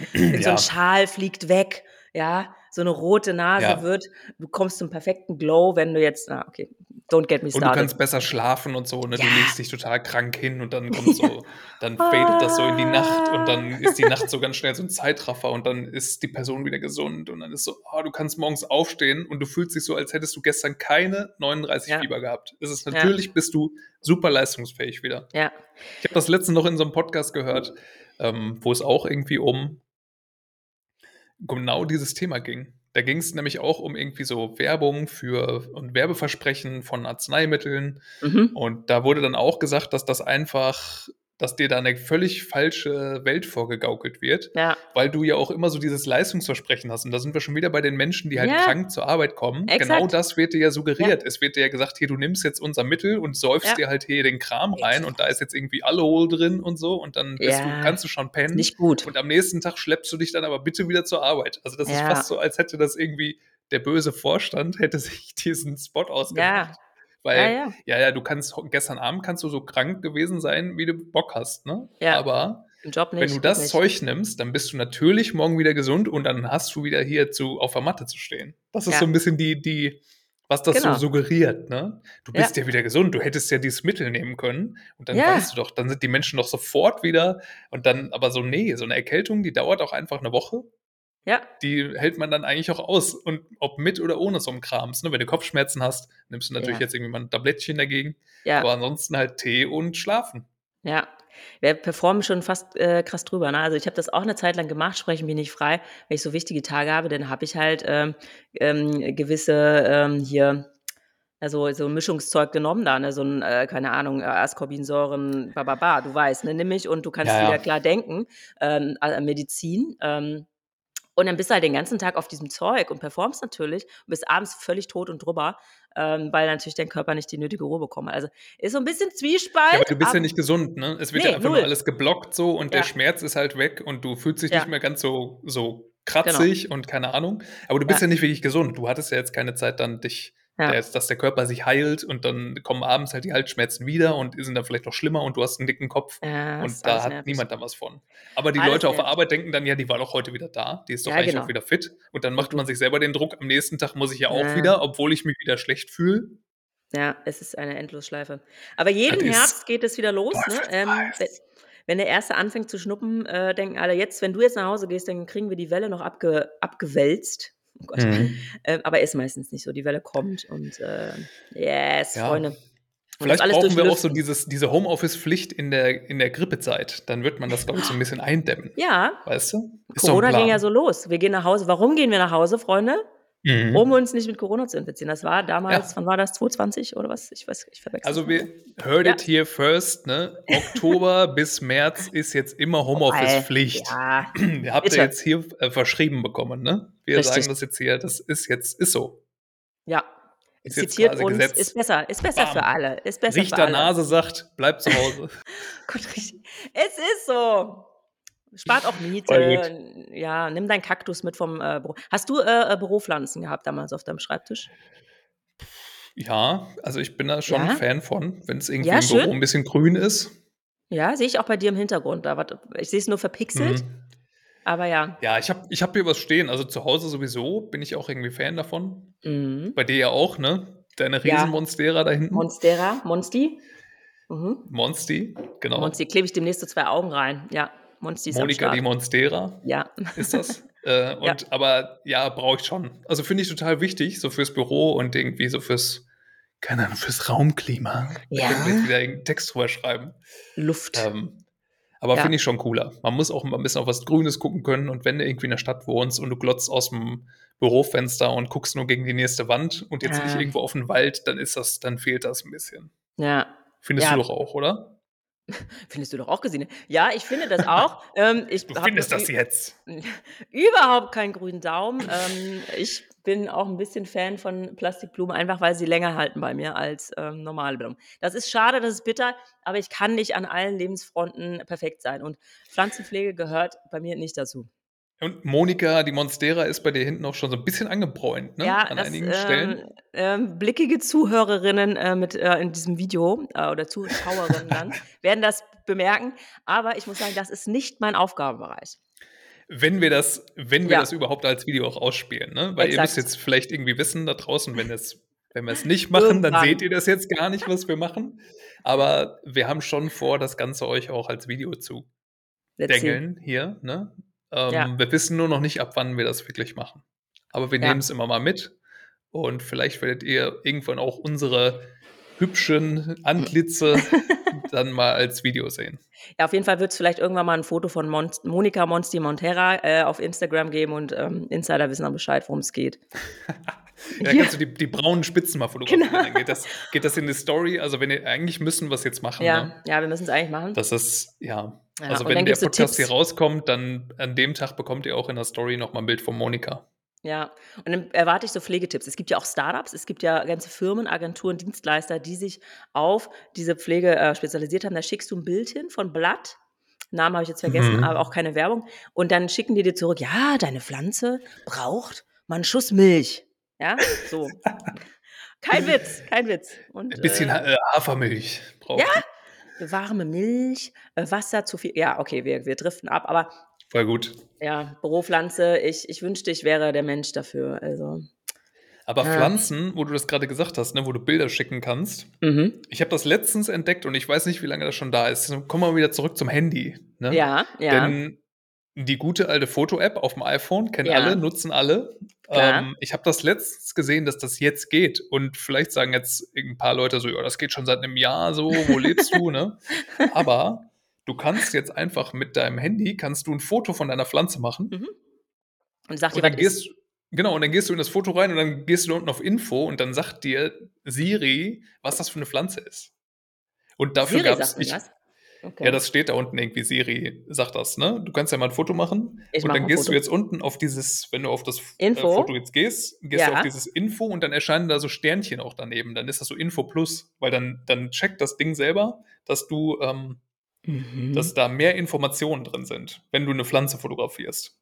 [LAUGHS] Irgend so 'n Ja. Schal fliegt weg, ja? So 'ne rote Nase Ja. wird du kommst zum perfekten Glow, wenn du jetzt ah, okay, don't get me Und du started. kannst besser schlafen und so, ne? Du Ja. legst dich total krank hin und dann kommt [LAUGHS] so dann fadet das so in die Nacht und dann ist die Nacht so ganz schnell so 'n Zeitraffer und dann ist die Person wieder gesund und dann ist so ah, du kannst morgens aufstehen und du fühlst dich so, als hättest du gestern keine 39 Ja. Fieber gehabt. Es ist Ja. natürlich bist du super leistungsfähig wieder. Ja. Ich habe das letztens noch in so 'nem Podcast gehört, ähm, wo es auch irgendwie um genau dieses Thema ging. Da ging's nämlich auch um irgendwie so Werbung für und Werbeversprechen von Arzneimitteln. Mhm. Und da wurde dann auch gesagt, dass das einfach dass dir da 'ne völlig falsche Welt vorgegaukelt wird, Ja. weil du ja auch immer so dieses Leistungsversprechen hast. Und da sind wir schon wieder bei den Menschen, die halt Ja. krank zur Arbeit kommen. Genau Exakt. das wird dir ja Ja. suggeriert. Es wird dir ja gesagt: „Hier, du nimmst jetzt unser Mittel und säufst Ja. dir halt hier den Kram rein Exakt. und da ist jetzt irgendwie Alkohol drin und so und dann du Ja. kannst du schon pennen nicht gut. und am nächsten Tag schleppst du dich dann aber bitte wieder zur Arbeit.“ Also, das ist Ja. fast so, als hätte das irgendwie der böse Vorstand hätte sich diesen Spot ausgedacht. Ja. Ja, Weil ja. ja, ja, du kannst gestern Abend kannst du so krank gewesen sein, wie du Bock hast, ne? Ja. Aber Job wenn nicht, du das nicht. Zeug nimmst, dann bist du natürlich morgen wieder gesund und dann hast du wieder hier zu auf der Matte zu stehen. Das ist Ja. so 'n bisschen die die was das so Genau. suggeriert, ne? Du Ja. bist ja wieder gesund, du hättest ja dieses Mittel nehmen können und dann Ja. weißt du doch dann sind die Menschen doch sofort wieder und dann aber so ne, so 'ne Erkältung, die dauert auch einfach 'ne Woche. Ja. Die hält man dann eigentlich auch aus und ob mit oder ohne so 'n Krams, ne? Wenn du Kopfschmerzen hast, nimmst du natürlich Ja. jetzt irgendwie mal 'n Tablettchen dagegen, Ja. aber ansonsten halt Tee und schlafen. Ja. Wir performen schon fast, äh, krass drüber, ne? Also, ich habe das auch 'ne Zeit lang gemacht, spreche mich nicht frei. Wenn ich so wichtige Tage habe, dann habe ich halt, ähm, ähm, gewisse, ähm, hier also, so 'n Mischungszeug genommen da, ne? So 'n, äh, keine Ahnung, äh, Ascorbinsäuren, ba ba ba, du weißt, ne? Nimm ich und du kannst Ja, wieder ja. klar denken, ähm, a Medizin. Ähm, und dann bist du halt den ganzen Tag auf diesem Zeug und performst natürlich und bist abends völlig tot und drüber, ähm, weil natürlich dein Körper nicht die nötige Ruhe bekommen hat. Also, ist so 'n bisschen Ja, Zwiespalt, aber du bist ja nicht gesund, ne? Es wird ja Ne, einfach nur 0. alles geblockt so und der Ja. Schmerz ist halt weg und du fühlst dich nicht Ja. mehr ganz so so kratzig und keine Ahnung. Aber du bist ja. Ja. nicht wirklich gesund. Du hattest ja jetzt keine Zeit, dann dich, Ja. der, dass der Körper sich heilt und dann kommen abends halt die Halsschmerzen wieder und sind dann vielleicht noch schlimmer und du hast einen dicken Kopf. Ja, Und da hat nervig. niemand da was von. Aber die Alles Leute auf der. Arbeit denken dann, ja, die war doch heute wieder da. Die ist doch Ja, eigentlich genau. auch wieder fit. Und dann macht du- man sich selber den Druck, am nächsten Tag muss ich ja auch wieder, obwohl ich mich wieder schlecht fühle. Ja, es ist eine Endlosschleife. Aber jeden Herbst geht es wieder los. Ne? Ähm, wenn der Erste anfängt zu schnuppen, äh, denken alle, jetzt, wenn du jetzt nach Hause gehst, dann kriegen wir die Welle noch abge, abgewälzt. Oh Gott. Mhm. [LAUGHS] Ähm, aber ist meistens nicht so. Die Welle kommt und äh, yes, Ja. Freunde. Und Vielleicht brauchen wir auch so dieses, diese Homeoffice-Pflicht in der, in der Grippezeit. Dann wird man das, glaube ich, so ein bisschen eindämmen. Ja, Weißt du? Ist Corona ging ja so los. Wir gehen nach Hause. Warum gehen wir nach Hause, Freunde? Mhm. Um uns nicht mit Corona zu infizieren. Das war damals, Ja. wann war das? 2020 oder was? Ich weiß, ich verwechsel. Also wir heard Ja. it here first, ne? Oktober [LAUGHS] bis März ist jetzt immer Homeoffice-Pflicht. Ja, Ihr [CLEARS THROAT] habt ihr jetzt hier äh, verschrieben bekommen, ne? Wir Richtig. sagen das jetzt hier, das ist jetzt, ist so. ja. Ist Zitiert uns, Gesetz. ist besser, ist besser Bam. für alle. Ist besser für Richter alle. Nase sagt, bleib zu Hause. [LAUGHS] Gott, richtig. Es ist so. Spart auch Miete. Ja, nimm deinen Kaktus mit vom äh, Büro. Hast du äh, äh, Büropflanzen gehabt damals auf deinem Schreibtisch? ja, also ich bin da schon Ja? ein Fan von, wenn es irgendwie Ja, im Büro schön. ein bisschen grün ist. Ja, sehe ich auch bei dir im Hintergrund. Da, ich sehe es nur verpixelt, Mhm. aber ja. Ja, ich habe ich hab hier was stehen. Also zu Hause sowieso bin ich auch irgendwie Fan davon. Mhm. Bei dir ja auch, ne? Deine Ja. Riesenmonstera da hinten. Monstera, Monsti. Mhm. Monsti, genau. Monsti, klebe ich demnächst so zwei Augen rein. Ja, Monsti ist Monika Start. Monstera Ja, ist das. [LAUGHS] äh, und, Aber ja, brauche ich schon. Also finde ich total wichtig, so fürs Büro und irgendwie so fürs, keine Ahnung, fürs Raumklima. Da Ja. können wir jetzt wieder irgendeinen Text drüber schreiben. Luft. Ähm, aber Ja. finde ich schon cooler. Man muss auch mal ein bisschen auf was Grünes gucken können. Und wenn du irgendwie in der Stadt wohnst und du glotzt aus dem Bürofenster und guckst nur gegen die nächste Wand und jetzt Ja. nicht irgendwo auf den Wald, dann ist das, dann fehlt das ein bisschen. Ja, Findest Ja. du doch auch, oder? [LAUGHS] findest du doch auch gesehen. Ja, ich finde das auch. [LAUGHS] ähm, ich Du findest das jetzt. [LAUGHS] Überhaupt keinen grünen Daumen. Ähm, ich bin auch ein bisschen Fan von Plastikblumen, einfach weil sie länger halten bei mir als ähm, normale Blumen. Das ist schade, das ist bitter, aber ich kann nicht an allen Lebensfronten perfekt sein. Und Pflanzenpflege gehört bei mir nicht dazu. Und Monika, die Monstera, ist bei dir hinten auch schon so ein bisschen angebräunt, ne? Ja, An das, einigen ähm, Stellen. ähm, blickige Zuhörerinnen äh, mit äh, in diesem Video äh, oder Zuschauerinnen dann [LAUGHS] werden das bemerken. Aber ich muss sagen, das ist nicht mein Aufgabenbereich. Wenn wir das, wenn wir Ja. das überhaupt als Video auch ausspielen, ne? Weil ihr müsst Exakt. jetzt vielleicht irgendwie wissen da draußen, wenn es, wenn wir es nicht machen, dann seht ihr das jetzt gar nicht, was wir machen. Aber wir haben schon vor, das Ganze euch auch als Video zu Let's see. dengeln hier, ne? Ähm, Ja. Wir wissen nur noch nicht, ab wann wir das wirklich machen. Aber wir Ja. nehmen es immer mal mit. Und vielleicht werdet ihr irgendwann auch unsere hübschen Antlitze [LAUGHS] dann mal als Video sehen. Ja, auf jeden Fall wird es vielleicht irgendwann mal ein Foto von Mon Monika Monsti Montera äh, auf Instagram geben und ähm, Insider wissen dann Bescheid, worum es geht. [LAUGHS] Ja, dann Ja. kannst du die, die braunen Spitzen mal fotografieren. Genau. Dann geht das, geht das in die Story. Also, wenn ihr eigentlich müssen wir es jetzt machen. Ja, Ne? ja, wir müssen es eigentlich machen. Das ist, ja. Ja, also, wenn der gibt's so Podcast hier rauskommt, dann an dem Tag bekommt ihr auch in der Story nochmal ein Bild von Monika. Ja, und dann erwarte ich so Pflegetipps. Es gibt ja auch Startups, es gibt ja ganze Firmen, Agenturen, Dienstleister, die sich auf diese Pflege äh, spezialisiert haben. Da schickst du ein Bild hin von Blatt. Namen habe ich jetzt vergessen, Mhm. aber auch keine Werbung. Und dann schicken die dir zurück, ja, deine Pflanze braucht mal einen Schuss Milch. Ja, so. [LAUGHS] kein Witz, kein Witz. Und, Ein bisschen äh, äh, Hafermilch braucht Ja? Warme Milch, äh, Wasser zu viel. Ja, okay, wir, wir driften ab, aber Voll gut. ja, Büropflanze, ich, ich wünschte, ich wäre der Mensch dafür. Also. Aber Ja. Pflanzen, wo du das gerade gesagt hast, ne, wo du Bilder schicken kannst. Mhm. Ich habe das letztens entdeckt und ich weiß nicht, wie lange das schon da ist. Kommen wir wieder zurück zum Handy. Ne? Ja, ja. Denn die gute alte Foto-App auf dem iPhone kennen Ja. alle, nutzen alle. Ähm, ich habe das letztens gesehen, dass das jetzt geht. Und vielleicht sagen jetzt ein paar Leute so, ja, das geht schon seit einem Jahr so, wo lebst du, ne? [LAUGHS] Aber du kannst jetzt einfach mit deinem Handy, kannst du ein Foto von deiner Pflanze machen. Mhm. Und Und dir, dann was ist. gehst, genau, und dann gehst du in das Foto rein und dann gehst du unten auf Info und dann sagt dir Siri, was das für eine Pflanze ist. Und dafür gab es? Okay. ja, das steht da unten irgendwie, Siri sagt das, ne? Du kannst ja mal ein Foto machen Ich und mach dann gehst du Foto. jetzt unten auf dieses, wenn du auf das äh, Info? Foto jetzt gehst, gehst du Ja. auf dieses Info und dann erscheinen da so Sternchen auch daneben. Dann ist das so Info Plus, weil dann, dann checkt das Ding selber, dass du, ähm, Mhm. dass da mehr Informationen drin sind, wenn du eine Pflanze fotografierst.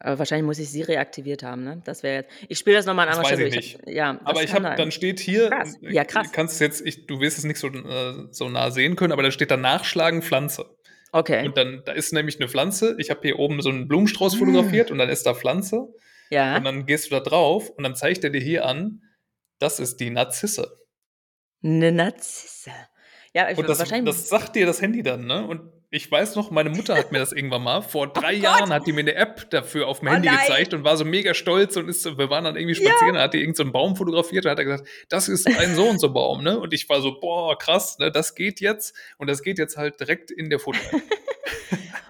Aber wahrscheinlich muss ich sie reaktiviert haben, ne? Das wäre jetzt ich spiele das noch mal an anderer Stelle. ich nicht. ja, Aber ich habe dann steht hier Krass. äh, Ja, krass. kannst jetzt ich du wirst es nicht so, äh, so nah sehen können, aber da steht dann Nachschlagen Pflanze. Okay. Und dann da ist nämlich eine Pflanze. Ich habe hier oben so einen Blumenstrauß fotografiert und dann ist da Pflanze. Ja. Und dann gehst du da drauf und dann zeigt er dir hier an, das ist die Narzisse. 'Ne Narzisse. Ja, ich Und das, wahrscheinlich das sagt dir das Handy dann, ne? Und ich weiß noch, meine Mutter hat mir das irgendwann mal, vor [LAUGHS] drei Gott. Jahren hat die mir eine App dafür auf dem Oh Handy nein. gezeigt und war so mega stolz und ist, so- wir waren dann irgendwie spazieren, da hat die irgendeinen so einen Baum fotografiert und hat er gesagt, das ist ein so und so Baum, ne? Und ich war so, boah, krass, ne? Das geht jetzt und das geht jetzt halt direkt in der Foto. [LAUGHS]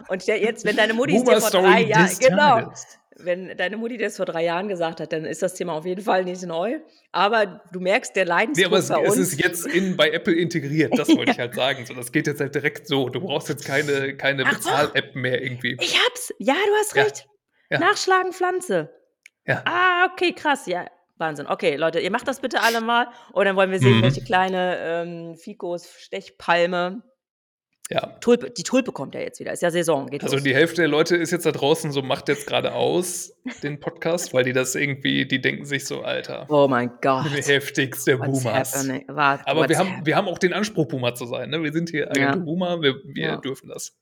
Und jetzt, wenn deine Mutti es dir vor drei Jahren genau, Tages. Wenn deine Mutti das vor drei Jahren gesagt hat, dann ist das Thema auf jeden Fall nicht neu. Aber du merkst, der Nee, Leidensdruck aber es, bei es uns ist jetzt in, bei Apple integriert, das wollte ich [LAUGHS] halt sagen. So, das geht jetzt halt direkt so. Du brauchst jetzt keine, keine. Bezahl-App mehr irgendwie. Ich hab's. Ja, du hast Ja. recht. Ja. Nachschlagen Pflanze. Ja. Ah, okay, krass. Ja, Wahnsinn. Okay, Leute, ihr macht das bitte alle mal. Und dann wollen wir sehen, Mhm. welche kleine ähm, Fikos, Stechpalme. Ja. Tulpe, die Tulpe kommt ja jetzt wieder. Ist ja Saison. Geht Also los. die Hälfte der Leute ist jetzt da draußen so, macht jetzt gerade aus den Podcast, weil die das irgendwie, die denken sich so, Alter, oh mein Gott. heftigste What's Boomers. happening? What, Aber what's wir haben, wir haben auch den Anspruch, Boomer zu sein. Ne? Wir sind hier Ja. Agentur Boomer, wir, wir Ja. dürfen das.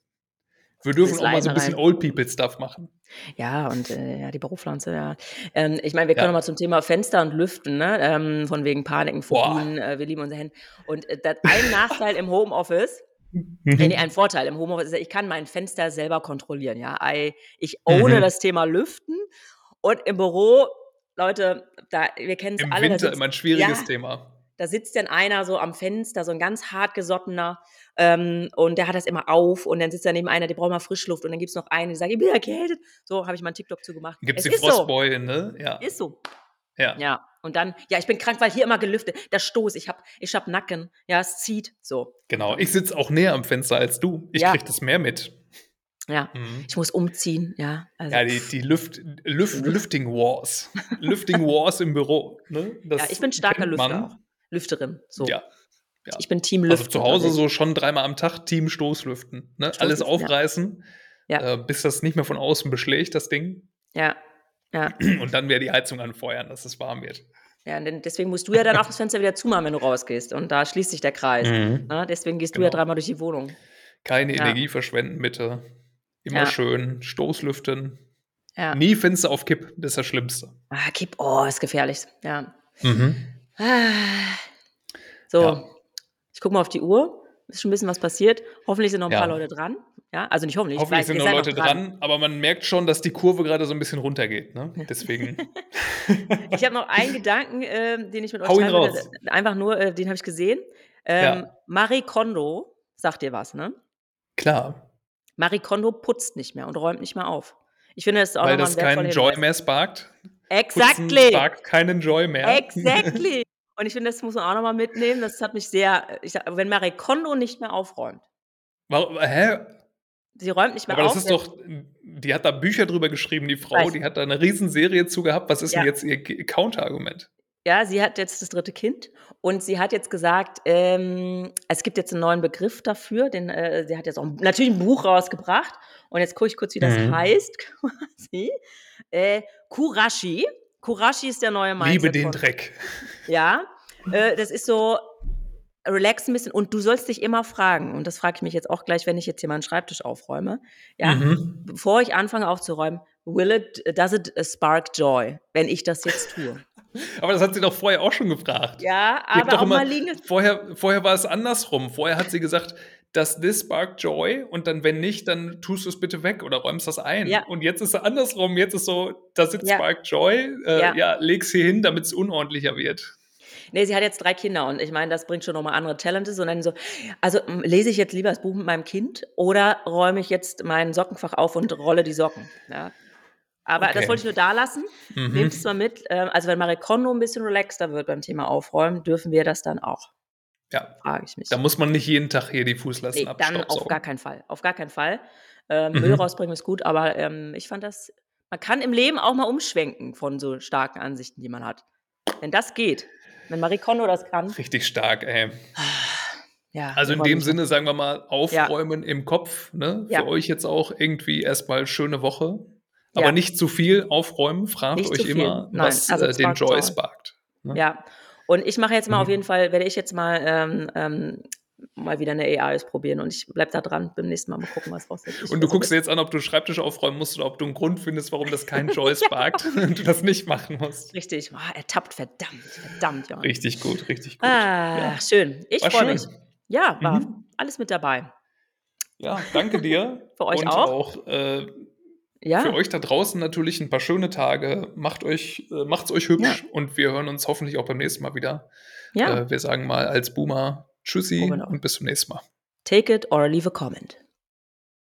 Wir dürfen auch mal so ein bisschen. Old People Stuff machen. Ja, und äh, ja, die Berufspflanze, ja. Ähm, ich meine, wir können Ja. mal zum Thema Fenster und Lüften, ne? Ähm, von wegen Paniken. Phobien, äh, wir lieben unser Hände. Und äh, das, ein Nachteil im Homeoffice. Nee, nee, ein Vorteil im Homeoffice ist, ich kann mein Fenster selber kontrollieren, ja. I, ich ohne Mhm. das Thema Lüften. Und im Büro, Leute, da, wir kennen es Im alle. da Winter sitzt- immer ein schwieriges ja, Thema. da sitzt dann einer so am Fenster, so ein ganz hartgesottener, ähm, und der hat das immer auf und dann sitzt da neben einer, der braucht mal Frischluft und dann gibt es noch einen, die sagt, ich bin erkältet. So habe ich mal einen TikTok zugemacht. Gibt es die ist so. Ne? Ja. Ist so. ja. Ja. Und dann, ja, ich bin krank, weil hier immer gelüftet. Der Stoß, ich hab, ich hab Nacken. Ja, es zieht. So. Genau. Ich sitze auch näher am Fenster als du. Ich Ja. krieg das mehr mit. Ja. Mhm. Ich muss umziehen. Ja. Also, Ja, die, die Lüft, Lüft, [LAUGHS] Lüfting Wars. Lüfting Wars im Büro. Ne? Das ja, ich bin starker Lüfter auch. Lüfterin. So. Ja. ja. Ich bin Team Also Lüften. zu Hause so schon dreimal am Tag Team Stoßlüften. Ne? Alles Stoßlüften, ja. aufreißen, Ja. äh, bis das nicht mehr von außen beschlägt, das Ding. Ja. Ja. Und dann wäre die Heizung anfeuern, dass es warm wird. Ja, und denn- deswegen musst du ja dann auch das Fenster wieder zumachen, wenn du rausgehst. Und da schließt sich der Kreis. Ne? Deswegen gehst du ja Genau. dreimal durch die Wohnung. Keine Ja. Energie verschwenden, bitte. Immer Ja. schön Stoßlüften. Ja. Nie Fenster auf Kipp, das ist das Schlimmste. Ah, Kipp, oh, ist gefährlich. Ja. Mhm. Ah. So, Ja. ich gucke mal auf die Uhr. Ist schon ein bisschen was passiert. Hoffentlich sind noch ein Ja. paar Leute dran. Ja, also nicht hoffentlich. ich Hoffentlich sind noch Leute dran, aber man merkt schon, dass die Kurve gerade so ein bisschen runtergeht. Ne? [LAUGHS] Deswegen. Ich habe noch einen Gedanken, ähm, den ich mit euch Hau ihn raus. Einfach nur, äh, den habe ich gesehen. Ähm, Marie Kondo, sagt dir was, ne? Klar, Marie Kondo putzt nicht mehr und räumt nicht mehr auf. Ich finde, das ist auch weil das keinen Joy mehr sparkt. Putzen Exactly. sparkt keinen Joy mehr. Exactly. [LAUGHS] Und ich finde, das muss man auch nochmal mitnehmen. Das hat mich sehr, ich wenn Marie Kondo nicht mehr aufräumt, Warum, hä? Sie räumt nicht mehr Aber auf. das ist doch, die hat da Bücher drüber geschrieben, die Frau, Weiß. die hat da eine Riesenserie zu gehabt. Was ist Ja. denn jetzt ihr Counterargument? Ja, sie hat jetzt das dritte Kind und sie hat jetzt gesagt, ähm, es gibt jetzt einen neuen Begriff dafür. Den, äh, sie hat jetzt auch natürlich ein Buch rausgebracht und jetzt gucke ich kurz, wie das Mhm. heißt [LAUGHS] quasi. Äh, Kurashi. Kurashi ist der neue Mindset. Liebe den Dreck. Ja, äh, das ist so relax ein bisschen und du sollst dich immer fragen und das frage ich mich jetzt auch gleich, wenn ich jetzt hier meinen Schreibtisch aufräume. Ja, Mhm. bevor ich anfange aufzuräumen, will it, does it spark joy, wenn ich das jetzt tue? [LAUGHS] Aber das hat sie doch vorher auch schon gefragt. Ja, aber doch auch immer- mal liegen. Vorher, vorher war es andersrum. Vorher hat sie gesagt, dass this spark joy und dann, wenn nicht, dann tust du es bitte weg oder räumst das ein. Ja. Und jetzt ist es andersrum. Jetzt ist so, das it Ja. spark joy. Äh, ja. Ja. leg's hier hin, damit es unordentlicher wird. Nee, sie hat jetzt drei Kinder und ich meine, das bringt schon nochmal andere Talente. Und dann so, also m, lese ich jetzt lieber das Buch mit meinem Kind oder räume ich jetzt mein Sockenfach auf und rolle die Socken? Ja. Aber das Okay. wollte ich nur da lassen. Mhm. Nehmt es mal mit. Ähm, Also wenn Marie Kondo ein bisschen relaxter wird beim Thema Aufräumen, dürfen wir das dann auch? Ja. Frage ich mich. Da muss man nicht jeden Tag hier die Fußlasten Nee, dann auf gar keinen Fall. Auf gar keinen Fall. Ähm, Mhm. Müll rausbringen ist gut, aber ähm, ich fand das, man kann im Leben auch mal umschwenken von so starken Ansichten, die man hat. Wenn das geht, wenn Marie Kondo das kann, Richtig stark, ey. ja. Also in dem. Sinne, sagen wir mal, aufräumen im Kopf. Ne? Ja. Für euch jetzt auch irgendwie erstmal schöne Woche. Aber Ja. nicht zu viel aufräumen. Fragt Nicht euch immer, Nein, was also äh, den Joy sparkt. Ne? Ja. Und ich mache jetzt mal auf Mhm. jeden Fall, werde ich jetzt mal ähm, ähm, mal wieder eine AI ausprobieren und ich bleib da dran. Beim nächsten Mal mal gucken, was raus. Ich Und du guckst dir jetzt an, ob du Schreibtisch aufräumen musst oder ob du einen Grund findest, warum das kein [LAUGHS] Joy sparkt [LAUGHS] und du das nicht machen musst. Richtig, oh, ertappt, verdammt, verdammt, Johann. Richtig gut, richtig gut. Ah, Ja. schön. Ich freue mich. Ja, war Mhm. alles mit dabei. Ja, danke dir. [LAUGHS] Für euch und auch. auch äh, Ja, für euch da draußen natürlich ein paar schöne Tage. Macht euch, äh, macht's euch hübsch und wir hören uns hoffentlich auch beim nächsten Mal wieder. ja. Äh, wir sagen mal als Boomer Tschüssi und bis zum nächsten Mal. Take it or leave a comment.